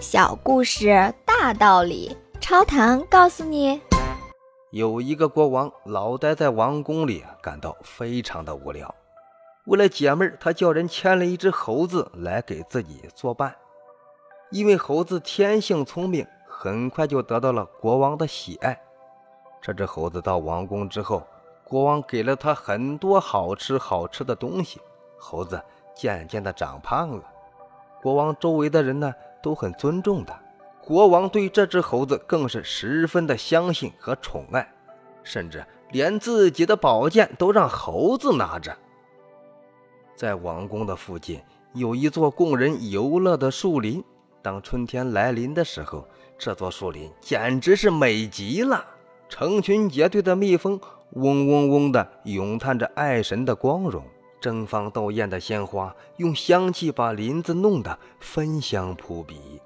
小故事大道理，超糖告诉你：有一个国王老待在王宫里，感到非常的无聊。为了解闷，他叫人牵了一只猴子来给自己作伴。因为猴子天性聪明，很快就得到了国王的喜爱。这只猴子到王宫之后，国王给了他很多好吃好吃的东西，猴子渐渐的长胖了。国王周围的人呢？都很尊重他，国王对这只猴子更是十分的相信和宠爱，甚至连自己的宝剑都让猴子拿着。在王宫的附近有一座供人游乐的树林，当春天来临的时候，这座树林简直是美极了，成群结队的蜜蜂嗡嗡嗡地咏叹着爱神的光荣。争芳斗艳的鲜花用香气把林子弄得芬香扑鼻。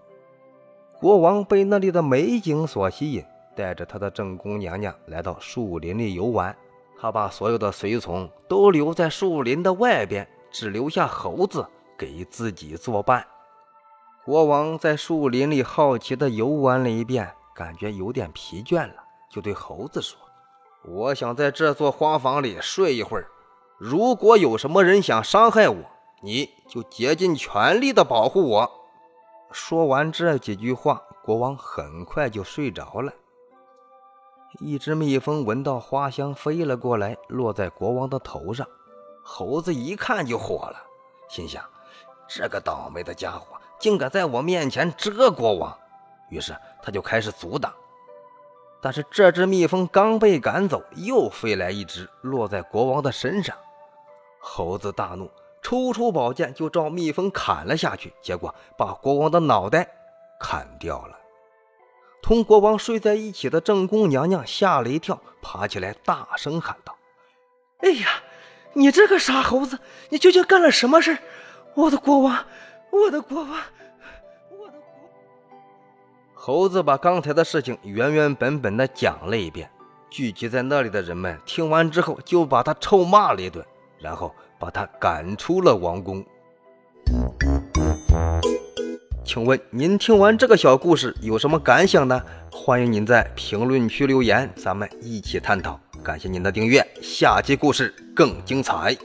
国王被那里的美景所吸引，带着他的正宫娘娘来到树林里游玩。他把所有的随从都留在树林的外边，只留下猴子给自己作伴。国王在树林里好奇地游玩了一遍，感觉有点疲倦了，就对猴子说：“我想在这座花房里睡一会儿。”如果有什么人想伤害我，你就竭尽全力的保护我。说完这几句话，国王很快就睡着了。一只蜜蜂闻到花香飞了过来，落在国王的头上。猴子一看就火了，心想：这个倒霉的家伙竟敢在我面前蛰国王！于是他就开始阻挡。但是这只蜜蜂刚被赶走，又飞来一只，落在国王的身上。猴子大怒，抽出宝剑就照蜜蜂砍了下去，结果把国王的脑袋砍掉了。同国王睡在一起的正宫娘娘吓了一跳，爬起来大声喊道：“哎呀，你这个傻猴子，你究竟干了什么事我的国王，我的国王，我的国……”猴子把刚才的事情原原本本的讲了一遍。聚集在那里的人们听完之后，就把他臭骂了一顿。然后把他赶出了王宫。请问您听完这个小故事有什么感想呢？欢迎您在评论区留言，咱们一起探讨。感谢您的订阅，下期故事更精彩。